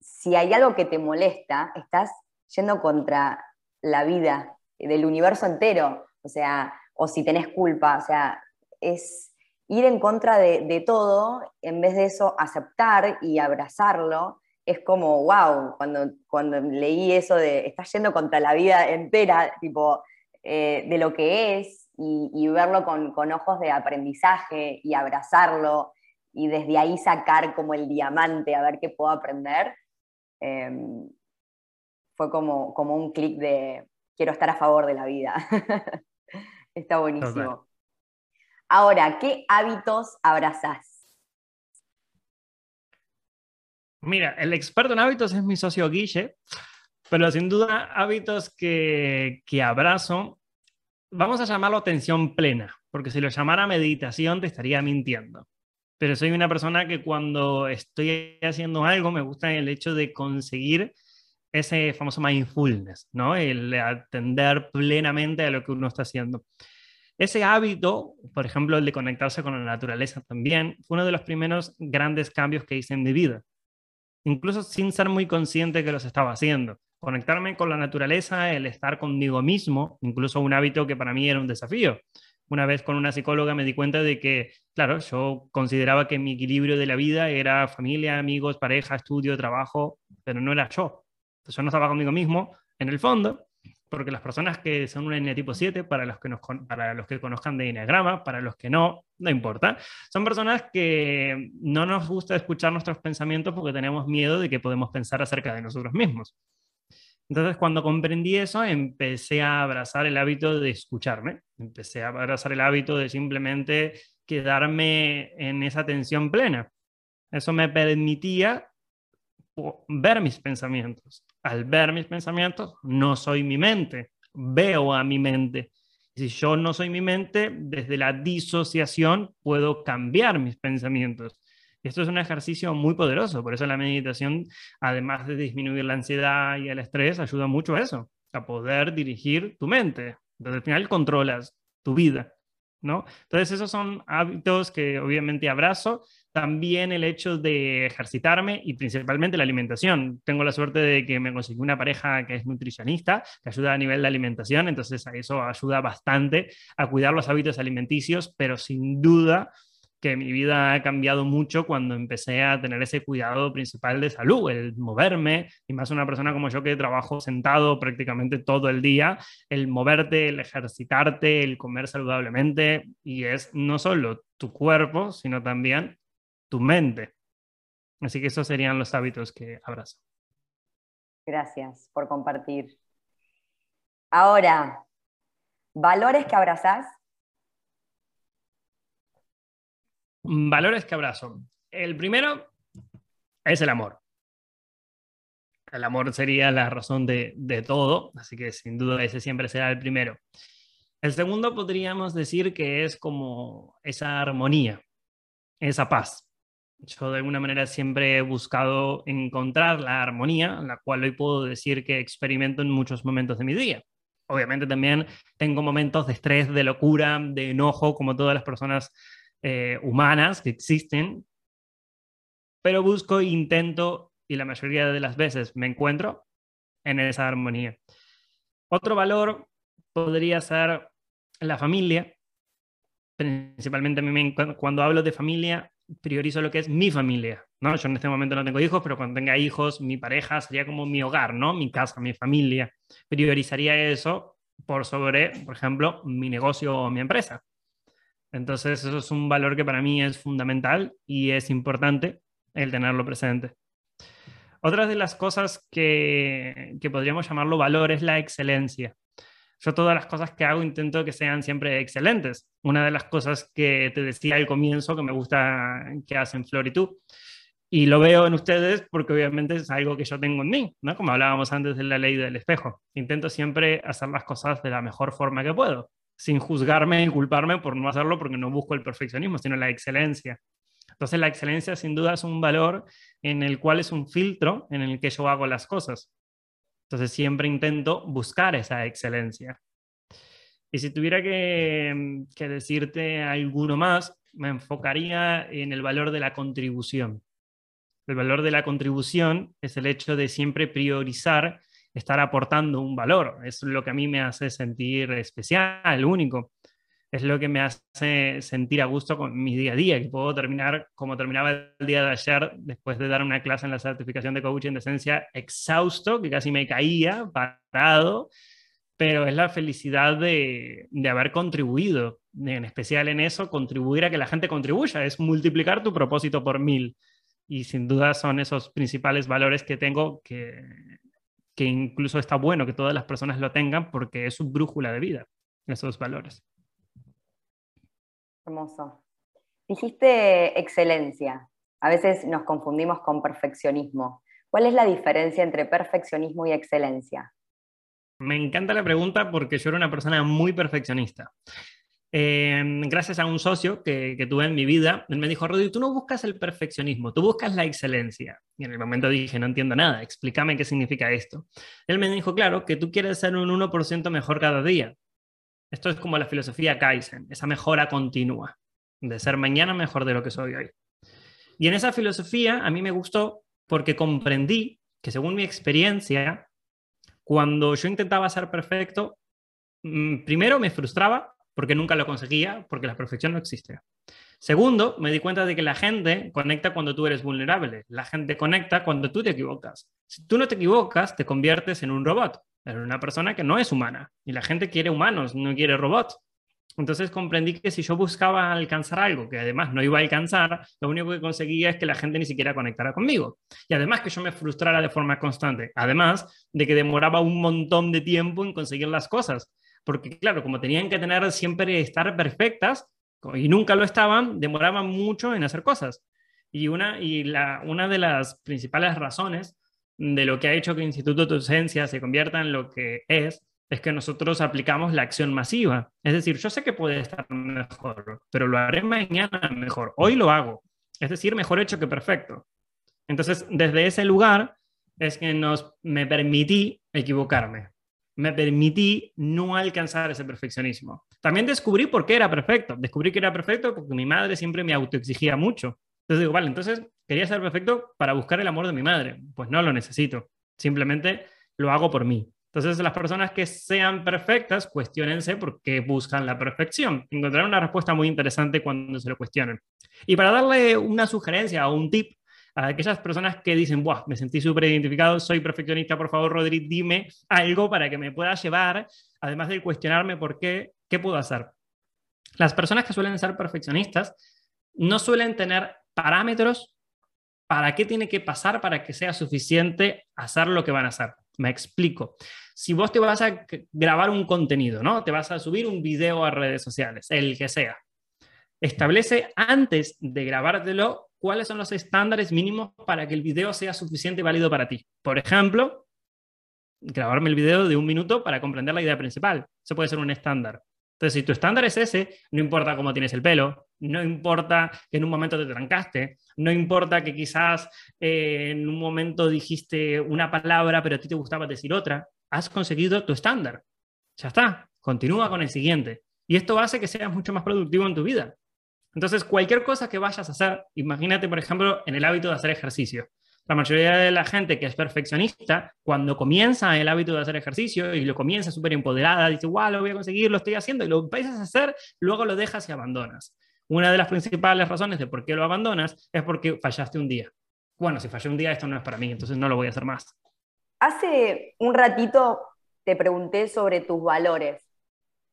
si hay algo que te molesta, estás yendo contra la vida del universo entero, o sea, o si tenés culpa, o sea, es ir en contra de, todo, en vez de eso aceptar y abrazarlo, es como, wow, cuando, cuando leí eso de, estás yendo contra la vida entera, tipo, eh, de lo que es, y, verlo con, ojos de aprendizaje y abrazarlo, y desde ahí sacar como el diamante, a ver qué puedo aprender, em, fue como, como un clic de, quiero estar a favor de la vida. Está buenísimo. Ahora, ¿qué hábitos abrazás? Mira, el experto en hábitos es mi socio Guille, pero sin duda hábitos que, que abrazo, vamos a llamarlo atención plena, porque si lo llamara meditación te estaría mintiendo. Pero soy una persona que cuando estoy haciendo algo me gusta el hecho de conseguir ese famoso mindfulness, ¿no? El atender plenamente a lo que uno está haciendo. Ese hábito, por ejemplo, el de conectarse con la naturaleza también, fue uno de los primeros grandes cambios que hice en mi vida, incluso sin ser muy consciente que los estaba haciendo. Conectarme con la naturaleza, el estar conmigo mismo, incluso un hábito que para mí era un desafío. Una vez con una psicóloga me di cuenta de que, claro, yo consideraba que mi equilibrio de la vida era familia, amigos, pareja, estudio, trabajo, pero no era yo. Entonces yo no estaba conmigo mismo, en el fondo, porque las personas que son un N tipo 7, para los que, nos, para los que conozcan de Enneagrama, para los que no, no importa, son personas que no nos gusta escuchar nuestros pensamientos porque tenemos miedo de que podemos pensar acerca de nosotros mismos. Entonces, cuando comprendí eso, empecé a abrazar el hábito de escucharme, empecé a abrazar el hábito de simplemente quedarme en esa atención plena. Eso me permitía ver mis pensamientos. Al ver mis pensamientos, no soy mi mente, veo a mi mente. Si yo no soy mi mente, desde la disociación puedo cambiar mis pensamientos. Esto es un ejercicio muy poderoso, por eso la meditación, además de disminuir la ansiedad y el estrés, ayuda mucho a eso, a poder dirigir tu mente. Entonces, al final controlas tu vida, ¿no? Entonces, esos son hábitos que obviamente abrazo también el hecho de ejercitarme y principalmente la alimentación. Tengo la suerte de que me conseguí una pareja que es nutricionista, que ayuda a nivel de alimentación, entonces eso ayuda bastante a cuidar los hábitos alimenticios, pero sin duda que mi vida ha cambiado mucho cuando empecé a tener ese cuidado principal de salud, el moverme, y más una persona como yo que trabajo sentado prácticamente todo el día, el moverte, el ejercitarte, el comer saludablemente, y es no solo tu cuerpo, sino también tu mente. Así que esos serían los hábitos que abrazo. Gracias por compartir. Ahora, valores que abrazás. Valores que abrazo. El primero es el amor. El amor sería la razón de, de todo, así que sin duda ese siempre será el primero. El segundo podríamos decir que es como esa armonía, esa paz. Yo de alguna manera siempre he buscado encontrar la armonía, la cual hoy puedo decir que experimento en muchos momentos de mi día. Obviamente también tengo momentos de estrés, de locura, de enojo, como todas las personas eh, humanas que existen, pero busco, intento y la mayoría de las veces me encuentro en esa armonía. Otro valor podría ser la familia, principalmente cuando hablo de familia, priorizo lo que es mi familia, ¿no? Yo en este momento no tengo hijos, pero cuando tenga hijos, mi pareja sería como mi hogar, ¿no? Mi casa, mi familia. Priorizaría eso por sobre, por ejemplo, mi negocio o mi empresa. Entonces, eso es un valor que para mí es fundamental y es importante el tenerlo presente. Otra de las cosas que, que podríamos llamarlo valor es la excelencia. Yo todas las cosas que hago intento que sean siempre excelentes. Una de las cosas que te decía al comienzo que me gusta que hacen Flor y tú. Y lo veo en ustedes porque obviamente es algo que yo tengo en mí, ¿no? Como hablábamos antes de la ley del espejo. Intento siempre hacer las cosas de la mejor forma que puedo, sin juzgarme y culparme por no hacerlo porque no busco el perfeccionismo, sino la excelencia. Entonces la excelencia sin duda es un valor en el cual es un filtro en el que yo hago las cosas. Entonces siempre intento buscar esa excelencia. Y si tuviera que, que, decirte alguno más, me enfocaría en el valor de la contribución. El valor de la contribución es el hecho de siempre priorizar estar aportando un valor. Es lo que a mí me hace sentir especial, único es lo que me hace sentir a gusto con mi día a día, que puedo terminar como terminaba el día de ayer, después de dar una clase en la certificación de coaching de esencia, exhausto, que casi me caía, parado, pero es la felicidad de, de haber contribuido, en especial en eso, contribuir a que la gente contribuya, es multiplicar tu propósito por mil. Y sin duda son esos principales valores que tengo que, que incluso está bueno que todas las personas lo tengan porque es su brújula de vida, esos valores. Hermoso. Dijiste excelencia. A veces nos confundimos con perfeccionismo. ¿Cuál es la diferencia entre perfeccionismo y excelencia? Me encanta la pregunta porque yo era una persona muy perfeccionista. Em, gracias a un socio que, tuve en mi vida, él me dijo, Rodri, tú no buscas el perfeccionismo, tú buscas la excelencia. Y en el momento dije, no entiendo nada, explícame qué significa esto. Él me dijo, claro, que tú quieres ser un 1% mejor cada día. Esto es como la filosofía Kaizen, esa mejora continua, de ser mañana mejor de lo que soy hoy. Y en esa filosofía a mí me gustó porque comprendí que según mi experiencia, cuando yo intentaba ser perfecto, mm, primero me frustraba porque nunca lo conseguía, porque la perfección no existe. Segundo, me di cuenta de que la gente conecta cuando tú eres vulnerable. La gente conecta cuando tú te equivocas. Si tú no te equivocas, te conviertes en un robot. Era una persona que no es humana y la gente quiere humanos, no quiere robots. Entonces comprendí que si yo buscaba alcanzar algo que además no iba a alcanzar, lo único que conseguía es que la gente ni siquiera conectara conmigo. Y además que yo me frustrara de forma constante. Además de que demoraba un montón de tiempo en conseguir las cosas. Porque claro, como tenían que tener siempre estar perfectas y nunca lo estaban, demoraban mucho en hacer cosas. Y una, y la, una de las principales razones de lo que ha hecho que el Instituto de Docencia se convierta en lo que es, es que nosotros aplicamos la acción masiva. Es decir, yo sé que puede estar mejor, pero lo haré mañana mejor. Hoy lo hago. Es decir, mejor hecho que perfecto. Entonces, desde ese lugar es que nos, me permití equivocarme. Me permití no alcanzar ese perfeccionismo. También descubrí por qué era perfecto. Descubrí que era perfecto porque mi madre siempre me autoexigía mucho. Entonces digo, vale, entonces quería ser perfecto para buscar el amor de mi madre. Pues no lo necesito. Simplemente lo hago por mí. Entonces, las personas que sean perfectas, cuestionense por qué buscan la perfección. Encontrarán una respuesta muy interesante cuando se lo cuestionen. Y para darle una sugerencia o un tip a aquellas personas que dicen, Buah, me sentí súper identificado, soy perfeccionista, por favor, Rodri, dime algo para que me pueda llevar, además de cuestionarme por qué, qué puedo hacer. Las personas que suelen ser perfeccionistas no suelen tener parámetros para qué tiene que pasar para que sea suficiente hacer lo que van a hacer. Me explico. Si vos te vas a grabar un contenido, ¿no? Te vas a subir un video a redes sociales, el que sea. Establece antes de grabártelo cuáles son los estándares mínimos para que el video sea suficiente y válido para ti. Por ejemplo, grabarme el video de un minuto para comprender la idea principal. Eso puede ser un estándar. Entonces, si tu estándar es ese, no importa cómo tienes el pelo, no importa que en un momento te trancaste, no importa que quizás eh, en un momento dijiste una palabra, pero a ti te gustaba decir otra, has conseguido tu estándar. Ya está, continúa con el siguiente. Y esto hace que seas mucho más productivo en tu vida. Entonces, cualquier cosa que vayas a hacer, imagínate, por ejemplo, en el hábito de hacer ejercicio. La mayoría de la gente que es perfeccionista, cuando comienza el hábito de hacer ejercicio y lo comienza súper empoderada, dice, wow, lo voy a conseguir, lo estoy haciendo, y lo empiezas a hacer, luego lo dejas y abandonas. Una de las principales razones de por qué lo abandonas es porque fallaste un día. Bueno, si fallé un día, esto no es para mí, entonces no lo voy a hacer más. Hace un ratito te pregunté sobre tus valores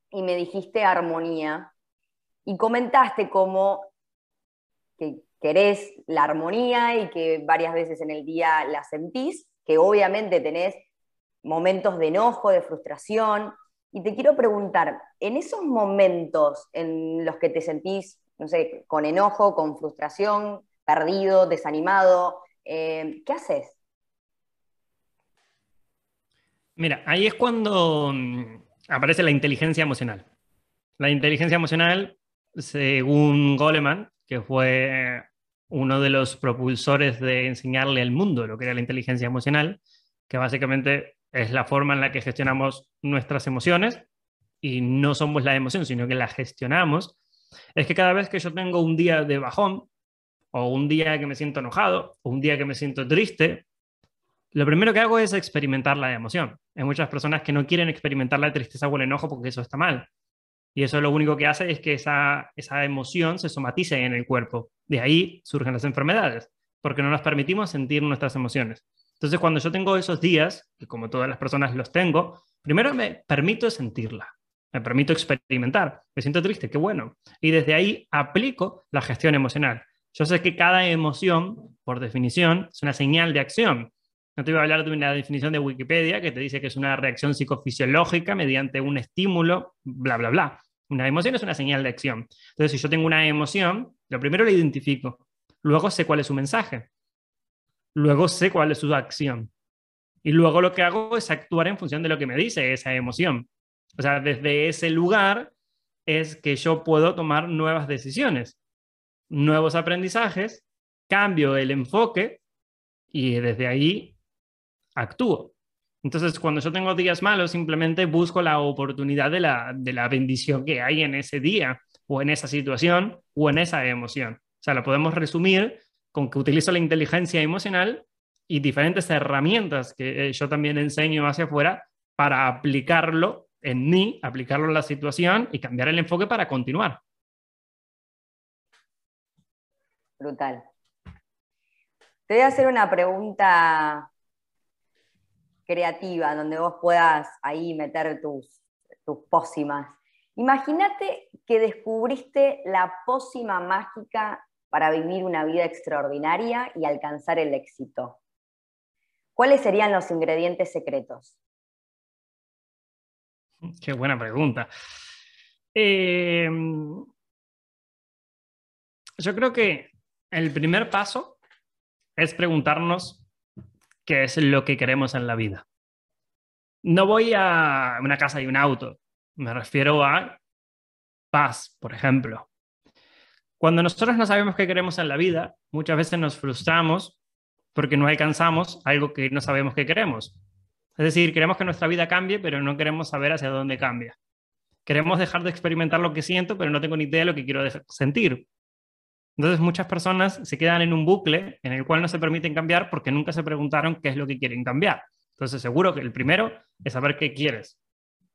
y me dijiste armonía y comentaste cómo que querés la armonía y que varias veces en el día la sentís, que obviamente tenés momentos de enojo, de frustración. Y te quiero preguntar, en esos momentos en los que te sentís, no sé, con enojo, con frustración, perdido, desanimado, eh, ¿qué haces? Mira, ahí es cuando mm, aparece la inteligencia emocional. La inteligencia emocional, según Goleman, que fue uno de los propulsores de enseñarle al mundo lo que era la inteligencia emocional, que básicamente es la forma en la que gestionamos nuestras emociones y no somos la emoción, sino que la gestionamos, es que cada vez que yo tengo un día de bajón, o un día que me siento enojado, o un día que me siento triste, lo primero que hago es experimentar la emoción. Hay muchas personas que no quieren experimentar la tristeza o el enojo porque eso está mal. Y eso lo único que hace es que esa, esa emoción se somatice en el cuerpo. De ahí surgen las enfermedades, porque no nos permitimos sentir nuestras emociones. Entonces, cuando yo tengo esos días, que como todas las personas los tengo, primero me permito sentirla, me permito experimentar. Me siento triste, qué bueno. Y desde ahí aplico la gestión emocional. Yo sé que cada emoción, por definición, es una señal de acción. No te voy a hablar de una definición de Wikipedia que te dice que es una reacción psicofisiológica mediante un estímulo, bla, bla, bla. Una emoción es una señal de acción. Entonces, si yo tengo una emoción, lo primero la identifico. Luego sé cuál es su mensaje. Luego sé cuál es su acción. Y luego lo que hago es actuar en función de lo que me dice esa emoción. O sea, desde ese lugar es que yo puedo tomar nuevas decisiones, nuevos aprendizajes, cambio el enfoque y desde ahí actúo. Entonces, cuando yo tengo días malos, simplemente busco la oportunidad de la, de la bendición que hay en ese día, o en esa situación, o en esa emoción. O sea, lo podemos resumir con que utilizo la inteligencia emocional y diferentes herramientas que eh, yo también enseño hacia afuera para aplicarlo en mí, aplicarlo en la situación y cambiar el enfoque para continuar. Brutal. Te voy a hacer una pregunta creativa, donde vos puedas ahí meter tus, tus pócimas. Imagínate que descubriste la pócima mágica para vivir una vida extraordinaria y alcanzar el éxito. ¿Cuáles serían los ingredientes secretos? Qué buena pregunta. Eh, yo creo que el primer paso es preguntarnos qué es lo que queremos en la vida. No voy a una casa y un auto, me refiero a paz, por ejemplo. Cuando nosotros no sabemos qué queremos en la vida, muchas veces nos frustramos porque no alcanzamos algo que no sabemos qué queremos. Es decir, queremos que nuestra vida cambie, pero no queremos saber hacia dónde cambia. Queremos dejar de experimentar lo que siento, pero no tengo ni idea de lo que quiero sentir. Entonces muchas personas se quedan en un bucle en el cual no se permiten cambiar porque nunca se preguntaron qué es lo que quieren cambiar. Entonces seguro que el primero es saber qué quieres.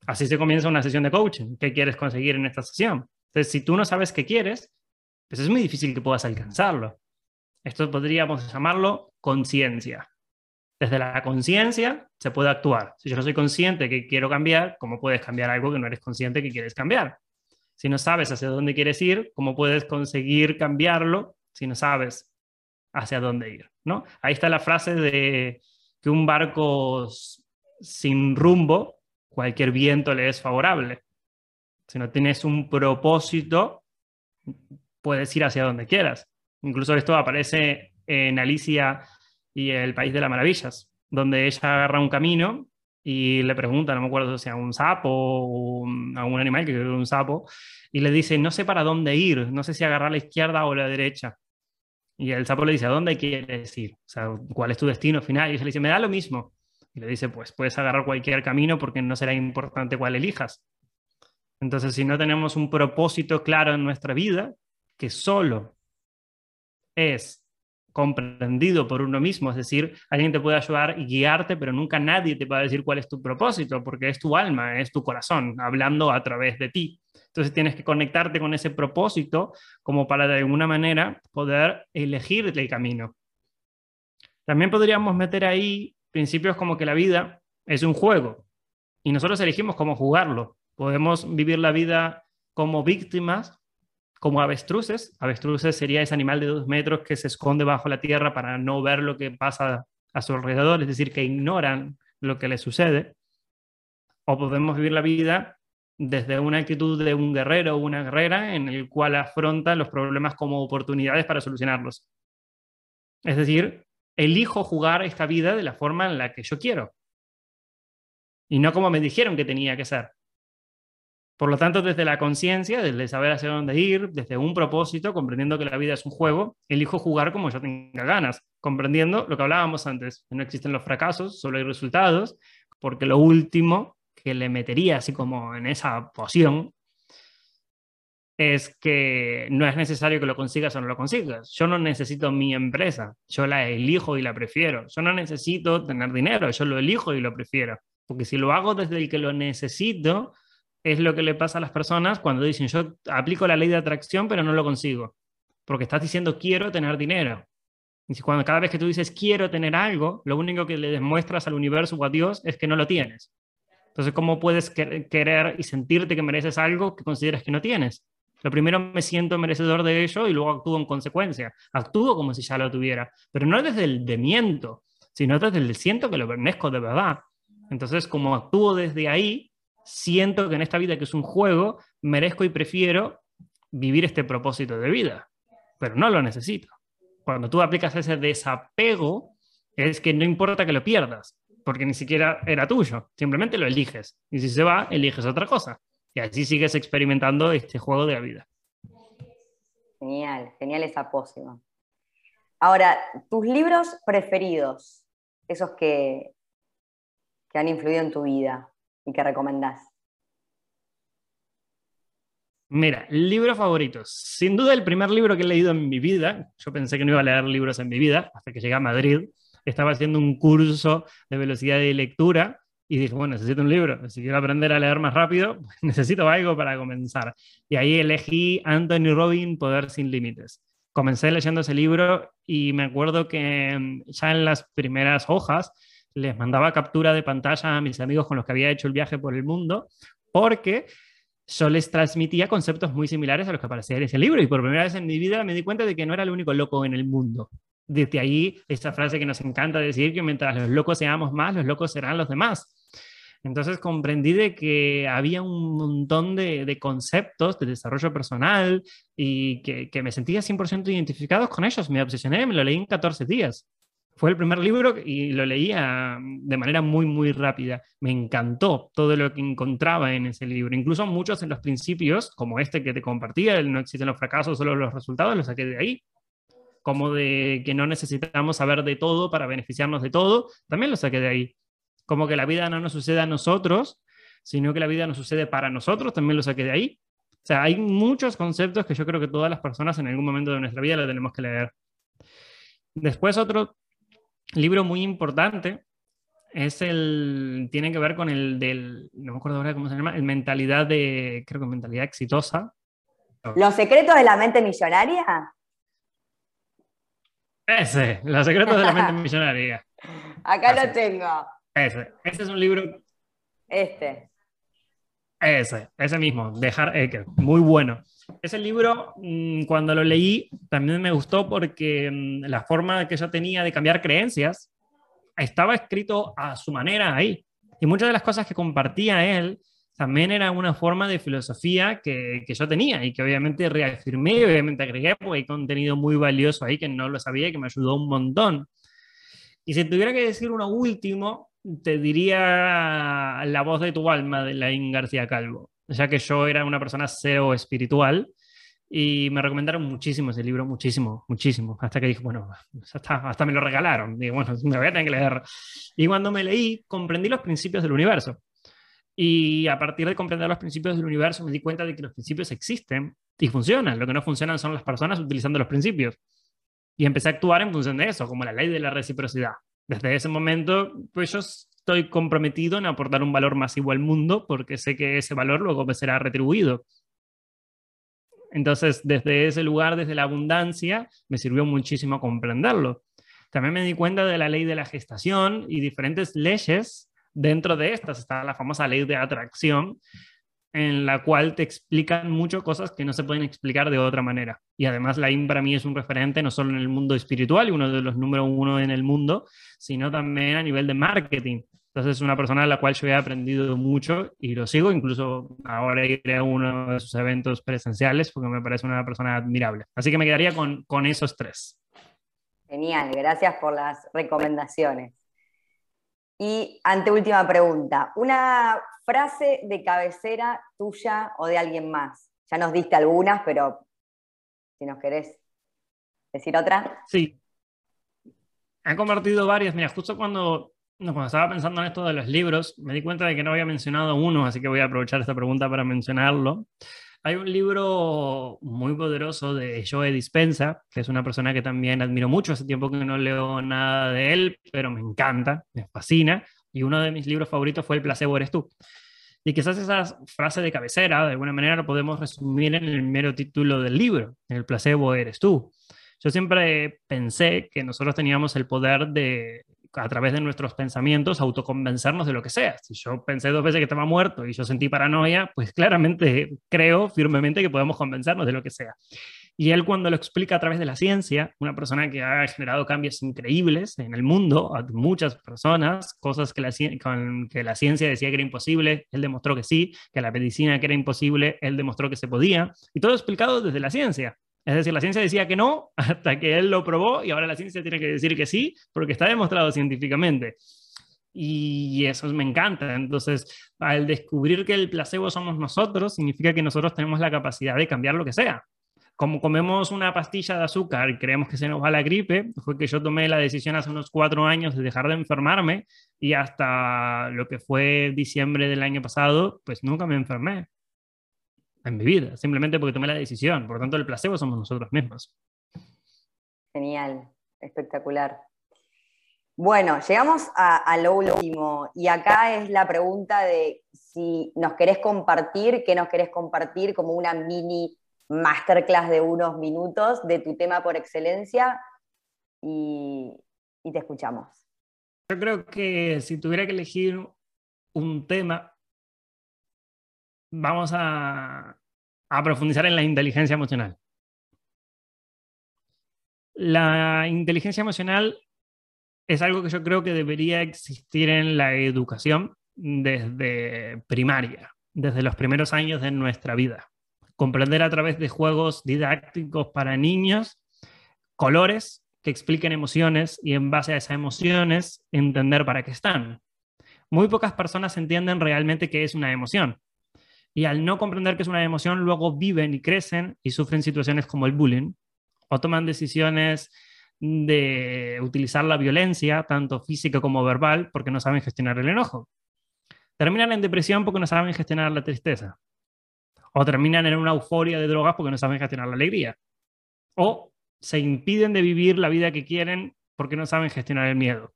Así se comienza una sesión de coaching. ¿Qué quieres conseguir en esta sesión? Entonces si tú no sabes qué quieres, pues es muy difícil que puedas alcanzarlo. Esto podríamos llamarlo conciencia. Desde la conciencia se puede actuar. Si yo no soy consciente que quiero cambiar, ¿cómo puedes cambiar algo que no eres consciente que quieres cambiar? Si no sabes hacia dónde quieres ir, ¿cómo puedes conseguir cambiarlo si no sabes hacia dónde ir? ¿no? Ahí está la frase de que un barco sin rumbo, cualquier viento le es favorable. Si no tienes un propósito, puedes ir hacia donde quieras. Incluso esto aparece en Alicia y el País de las Maravillas, donde ella agarra un camino y le pregunta, no me acuerdo si a un sapo o a un animal, que que un sapo, y le dice, no sé para dónde ir, no sé si agarrar la izquierda o la derecha. Y el sapo le dice, ¿a dónde quieres ir? O sea, ¿cuál es tu destino final? Y él le dice, me da lo mismo. Y le dice, pues puedes agarrar cualquier camino porque no será importante cuál elijas. Entonces, si no tenemos un propósito claro en nuestra vida, que solo es comprendido por uno mismo, es decir, alguien te puede ayudar y guiarte, pero nunca nadie te va a decir cuál es tu propósito, porque es tu alma, es tu corazón, hablando a través de ti. Entonces tienes que conectarte con ese propósito como para de alguna manera poder elegir el camino. También podríamos meter ahí principios como que la vida es un juego y nosotros elegimos cómo jugarlo. Podemos vivir la vida como víctimas como avestruces. Avestruces sería ese animal de dos metros que se esconde bajo la tierra para no ver lo que pasa a su alrededor, es decir, que ignoran lo que les sucede. O podemos vivir la vida desde una actitud de un guerrero o una guerrera en el cual afronta los problemas como oportunidades para solucionarlos. Es decir, elijo jugar esta vida de la forma en la que yo quiero y no como me dijeron que tenía que ser. Por lo tanto, desde la conciencia, desde saber hacia dónde ir, desde un propósito, comprendiendo que la vida es un juego, elijo jugar como yo tenga ganas, comprendiendo lo que hablábamos antes, no existen los fracasos, solo hay resultados, porque lo último que le metería así como en esa poción es que no es necesario que lo consigas o no lo consigas. Yo no necesito mi empresa, yo la elijo y la prefiero. Yo no necesito tener dinero, yo lo elijo y lo prefiero. Porque si lo hago desde el que lo necesito, es lo que le pasa a las personas cuando dicen, yo aplico la ley de atracción, pero no lo consigo. Porque estás diciendo, quiero tener dinero. Y cuando cada vez que tú dices, quiero tener algo, lo único que le demuestras al universo o a Dios es que no lo tienes. Entonces, ¿cómo puedes querer y sentirte que mereces algo que consideras que no tienes? Lo primero me siento merecedor de ello y luego actúo en consecuencia. Actúo como si ya lo tuviera, pero no desde el demiento, sino desde el siento que lo pertenezco de verdad. Entonces, como actúo desde ahí, siento que en esta vida que es un juego, merezco y prefiero vivir este propósito de vida, pero no lo necesito. Cuando tú aplicas ese desapego, es que no importa que lo pierdas, porque ni siquiera era tuyo, simplemente lo eliges. Y si se va, eliges otra cosa. Y así sigues experimentando este juego de la vida. Genial, genial esa pócima. Ahora, tus libros preferidos, esos que, que han influido en tu vida y que recomendás. Mira, libros favoritos. Sin duda el primer libro que he leído en mi vida, yo pensé que no iba a leer libros en mi vida hasta que llegué a Madrid, estaba haciendo un curso de velocidad de lectura y dije, bueno, necesito un libro, si quiero aprender a leer más rápido, necesito algo para comenzar. Y ahí elegí Anthony Robin, Poder sin Límites. Comencé leyendo ese libro y me acuerdo que mm, ya en las primeras hojas les mandaba captura de pantalla a mis amigos con los que había hecho el viaje por el mundo, porque yo les transmitía conceptos muy similares a los que aparecían en ese libro y por primera vez en mi vida me di cuenta de que no era el único loco en el mundo. Desde ahí, esa frase que nos encanta decir, que mientras los locos seamos más, los locos serán los demás. Entonces comprendí de que había un montón de, conceptos de desarrollo personal y que, que me sentía 100% identificado con ellos. Me obsesioné, me lo leí en 14 días. Fue el primer libro y lo leía de manera muy, muy rápida. Me encantó todo lo que encontraba en ese libro. Incluso muchos en los principios, como este que te compartía, el no existen los fracasos, solo los resultados, los saqué de ahí. Como de que no necesitamos saber de todo para beneficiarnos de todo, también lo saqué de ahí. Como que la vida no nos sucede a nosotros, sino que la vida nos sucede para nosotros, también lo saqué de ahí. O sea, hay muchos conceptos que yo creo que todas las personas en algún momento de nuestra vida lo tenemos que leer. Después otro libro muy importante es el, tiene que ver con el del, no me acuerdo ahora cómo se llama, el mentalidad de, creo que mentalidad exitosa. ¿Los secretos de la mente millonaria? Ese, Los secretos de la mente millonaria. Acá lo tengo. Ese, ese es un libro. Este. Ese, ese mismo, de Hart muy bueno. Ese libro, mm, cuando lo leí, también me gustó porque mm, la forma que yo tenía de cambiar creencias estaba escrito a su manera ahí. Y muchas de las cosas que compartía él también era una forma de filosofía que, que yo tenía y que obviamente reafirmé y obviamente agregué porque hay contenido muy valioso ahí que no lo sabía y que me ayudó un montón. Y si tuviera que decir uno último, te diría La voz de tu alma de Laín García Calvo, ya que yo era una persona cero espiritual y me recomendaron muchísimo ese libro, muchísimo, muchísimo, hasta que dije, bueno, hasta, hasta me lo regalaron, digo, bueno, me voy a tener que leer. Y cuando me leí, comprendí los principios del universo. Y a partir de comprender los principios del universo, me di cuenta de que los principios existen y funcionan. Lo que no funcionan son las personas utilizando los principios. Y empecé a actuar en función de eso, como la ley de la reciprocidad. Desde ese momento, pues yo estoy comprometido en aportar un valor masivo al mundo porque sé que ese valor luego me será retribuido. Entonces, desde ese lugar, desde la abundancia, me sirvió muchísimo comprenderlo. También me di cuenta de la ley de la gestación y diferentes leyes. Dentro de estas está la famosa ley de atracción, en la cual te explican muchas cosas que no se pueden explicar de otra manera. Y además la IN para mí es un referente no solo en el mundo espiritual y uno de los número uno en el mundo, sino también a nivel de marketing. Entonces es una persona a la cual yo he aprendido mucho y lo sigo, incluso ahora iré a uno de sus eventos presenciales porque me parece una persona admirable. Así que me quedaría con, con esos tres. Genial, gracias por las recomendaciones. Y anteúltima pregunta, una frase de cabecera tuya o de alguien más. Ya nos diste algunas, pero si nos querés decir otra. Sí. Han compartido varias. Mira, justo cuando, cuando estaba pensando en esto de los libros, me di cuenta de que no había mencionado uno, así que voy a aprovechar esta pregunta para mencionarlo. Hay un libro muy poderoso de Joe Dispensa, que es una persona que también admiro mucho. Hace tiempo que no leo nada de él, pero me encanta, me fascina. Y uno de mis libros favoritos fue El placebo eres tú. Y quizás esa frase de cabecera, de alguna manera, lo podemos resumir en el mero título del libro, El placebo eres tú. Yo siempre pensé que nosotros teníamos el poder de a través de nuestros pensamientos, autoconvencernos de lo que sea. Si yo pensé dos veces que estaba muerto y yo sentí paranoia, pues claramente creo firmemente que podemos convencernos de lo que sea. Y él cuando lo explica a través de la ciencia, una persona que ha generado cambios increíbles en el mundo, a muchas personas, cosas que la, con, que la ciencia decía que era imposible, él demostró que sí, que la medicina que era imposible, él demostró que se podía, y todo explicado desde la ciencia. Es decir, la ciencia decía que no hasta que él lo probó y ahora la ciencia tiene que decir que sí porque está demostrado científicamente. Y eso me encanta. Entonces, al descubrir que el placebo somos nosotros, significa que nosotros tenemos la capacidad de cambiar lo que sea. Como comemos una pastilla de azúcar y creemos que se nos va la gripe, fue que yo tomé la decisión hace unos cuatro años de dejar de enfermarme y hasta lo que fue diciembre del año pasado, pues nunca me enfermé en mi vida, simplemente porque tomé la decisión. Por lo tanto, el placebo somos nosotros mismos. Genial, espectacular. Bueno, llegamos a, lo último y acá es la pregunta de si nos querés compartir, qué nos querés compartir como una mini masterclass de unos minutos de tu tema por excelencia y, y te escuchamos. Yo creo que si tuviera que elegir un tema, vamos a, profundizar en la inteligencia emocional. La inteligencia emocional es algo que yo creo que debería existir en la educación desde primaria, desde los primeros años de nuestra vida. Comprender a través de juegos didácticos para niños colores que expliquen emociones y en base a esas emociones entender para qué están. Muy pocas personas entienden realmente qué es una emoción y al no comprender que es una emoción, luego viven y crecen y sufren situaciones como el bullying o toman decisiones de utilizar la violencia, tanto física como verbal, porque no saben gestionar el enojo. Terminan en depresión porque no saben gestionar la tristeza. O terminan en una euforia de drogas porque no saben gestionar la alegría. O se impiden de vivir la vida que quieren porque no saben gestionar el miedo.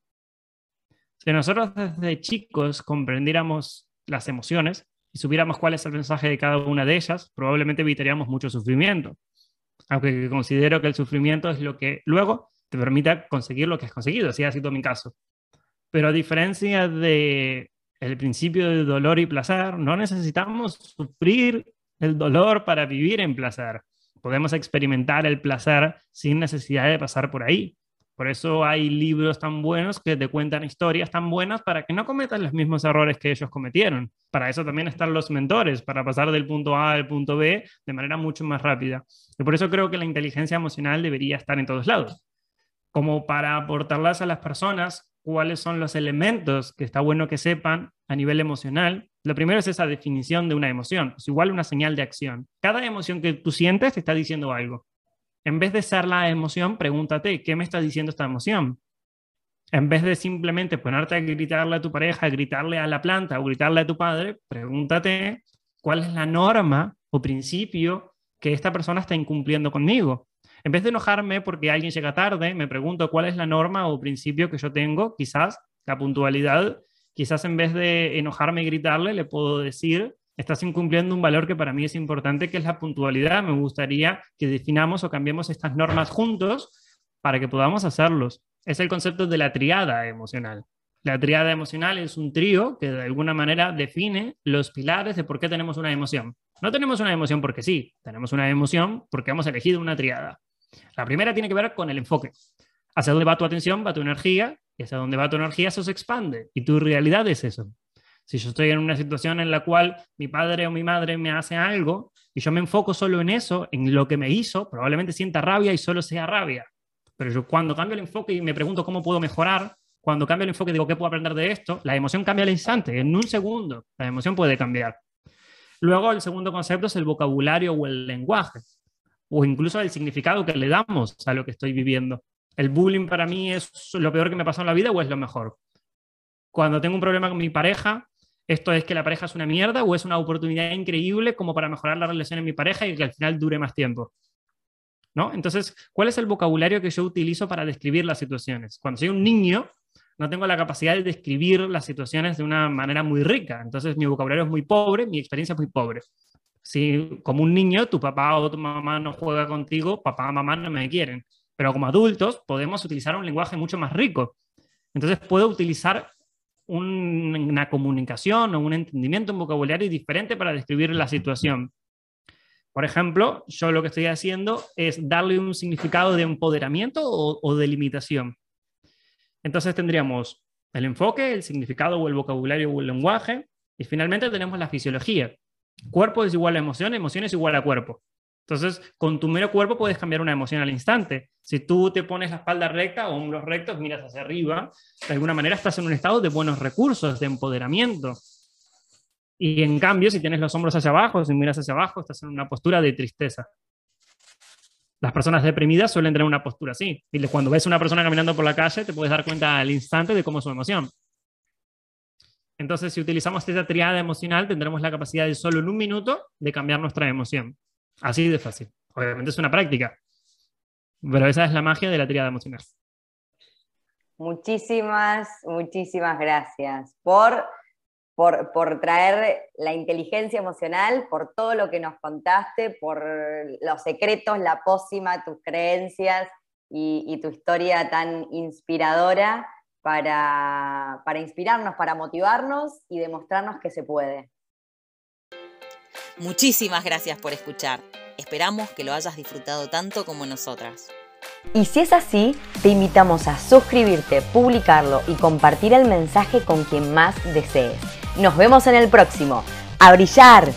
Si nosotros desde chicos comprendiéramos las emociones, y supiéramos cuál es el mensaje de cada una de ellas, probablemente evitaríamos mucho sufrimiento. Aunque considero que el sufrimiento es lo que luego te permita conseguir lo que has conseguido, así ha sido mi caso. Pero a diferencia de el principio de dolor y placer, no necesitamos sufrir el dolor para vivir en placer. Podemos experimentar el placer sin necesidad de pasar por ahí. Por eso hay libros tan buenos que te cuentan historias tan buenas para que no cometas los mismos errores que ellos cometieron. Para eso también están los mentores, para pasar del punto A al punto B de manera mucho más rápida. Y por eso creo que la inteligencia emocional debería estar en todos lados. Como para aportarlas a las personas cuáles son los elementos que está bueno que sepan a nivel emocional. Lo primero es esa definición de una emoción, es igual una señal de acción. Cada emoción que tú sientes te está diciendo algo. En vez de ser la emoción, pregúntate, ¿qué me está diciendo esta emoción? En vez de simplemente ponerte a gritarle a tu pareja, gritarle a la planta o gritarle a tu padre, pregúntate cuál es la norma o principio que esta persona está incumpliendo conmigo. En vez de enojarme porque alguien llega tarde, me pregunto cuál es la norma o principio que yo tengo, quizás la puntualidad, quizás en vez de enojarme y gritarle, le puedo decir, estás incumpliendo un valor que para mí es importante, que es la puntualidad. Me gustaría que definamos o cambiemos estas normas juntos para que podamos hacerlos. Es el concepto de la triada emocional. La triada emocional es un trío que de alguna manera define los pilares de por qué tenemos una emoción. No tenemos una emoción porque sí, tenemos una emoción porque hemos elegido una triada. La primera tiene que ver con el enfoque. Hacia dónde va tu atención, va tu energía, y hacia dónde va tu energía, eso se expande. Y tu realidad es eso. Si yo estoy en una situación en la cual mi padre o mi madre me hace algo y yo me enfoco solo en eso, en lo que me hizo, probablemente sienta rabia y solo sea rabia. Pero yo cuando cambio el enfoque y me pregunto cómo puedo mejorar, cuando cambio el enfoque, digo, ¿qué puedo aprender de esto? La emoción cambia al instante, en un segundo. La emoción puede cambiar. Luego, el segundo concepto es el vocabulario o el lenguaje, o incluso el significado que le damos a lo que estoy viviendo. ¿El bullying para mí es lo peor que me pasado en la vida o es lo mejor? Cuando tengo un problema con mi pareja, ¿esto es que la pareja es una mierda o es una oportunidad increíble como para mejorar la relación en mi pareja y que al final dure más tiempo? ¿No? Entonces, ¿cuál es el vocabulario que yo utilizo para describir las situaciones? Cuando soy un niño, no tengo la capacidad de describir las situaciones de una manera muy rica. Entonces mi vocabulario es muy pobre, mi experiencia es muy pobre. Si como un niño tu papá o tu mamá no juega contigo, papá o mamá no me quieren. Pero como adultos podemos utilizar un lenguaje mucho más rico. Entonces puedo utilizar una comunicación o un entendimiento, un vocabulario diferente para describir la situación. Por ejemplo, yo lo que estoy haciendo es darle un significado de empoderamiento o, o de limitación. Entonces tendríamos el enfoque, el significado o el vocabulario o el lenguaje, y finalmente tenemos la fisiología. Cuerpo es igual a emoción, emoción es igual a cuerpo. Entonces, con tu mero cuerpo puedes cambiar una emoción al instante. Si tú te pones la espalda recta o hombros rectos, miras hacia arriba, de alguna manera estás en un estado de buenos recursos, de empoderamiento. Y en cambio, si tienes los hombros hacia abajo, si miras hacia abajo, estás en una postura de tristeza. Las personas deprimidas suelen tener una postura así. Y cuando ves a una persona caminando por la calle, te puedes dar cuenta al instante de cómo es su emoción. Entonces, si utilizamos esta triada emocional, tendremos la capacidad de solo en un minuto de cambiar nuestra emoción. Así de fácil. Obviamente es una práctica, pero esa es la magia de la triada emocional. Muchísimas, muchísimas gracias por por, traer la inteligencia emocional, por todo lo que nos contaste, por los secretos, la pócima, tus creencias y, tu historia tan inspiradora para, para inspirarnos, para motivarnos y demostrarnos que se puede. Muchísimas gracias por escuchar. Esperamos que lo hayas disfrutado tanto como nosotras. Y si es así, te invitamos a suscribirte, publicarlo y compartir el mensaje con quien más desees. Nos vemos en el próximo. ¡A brillar!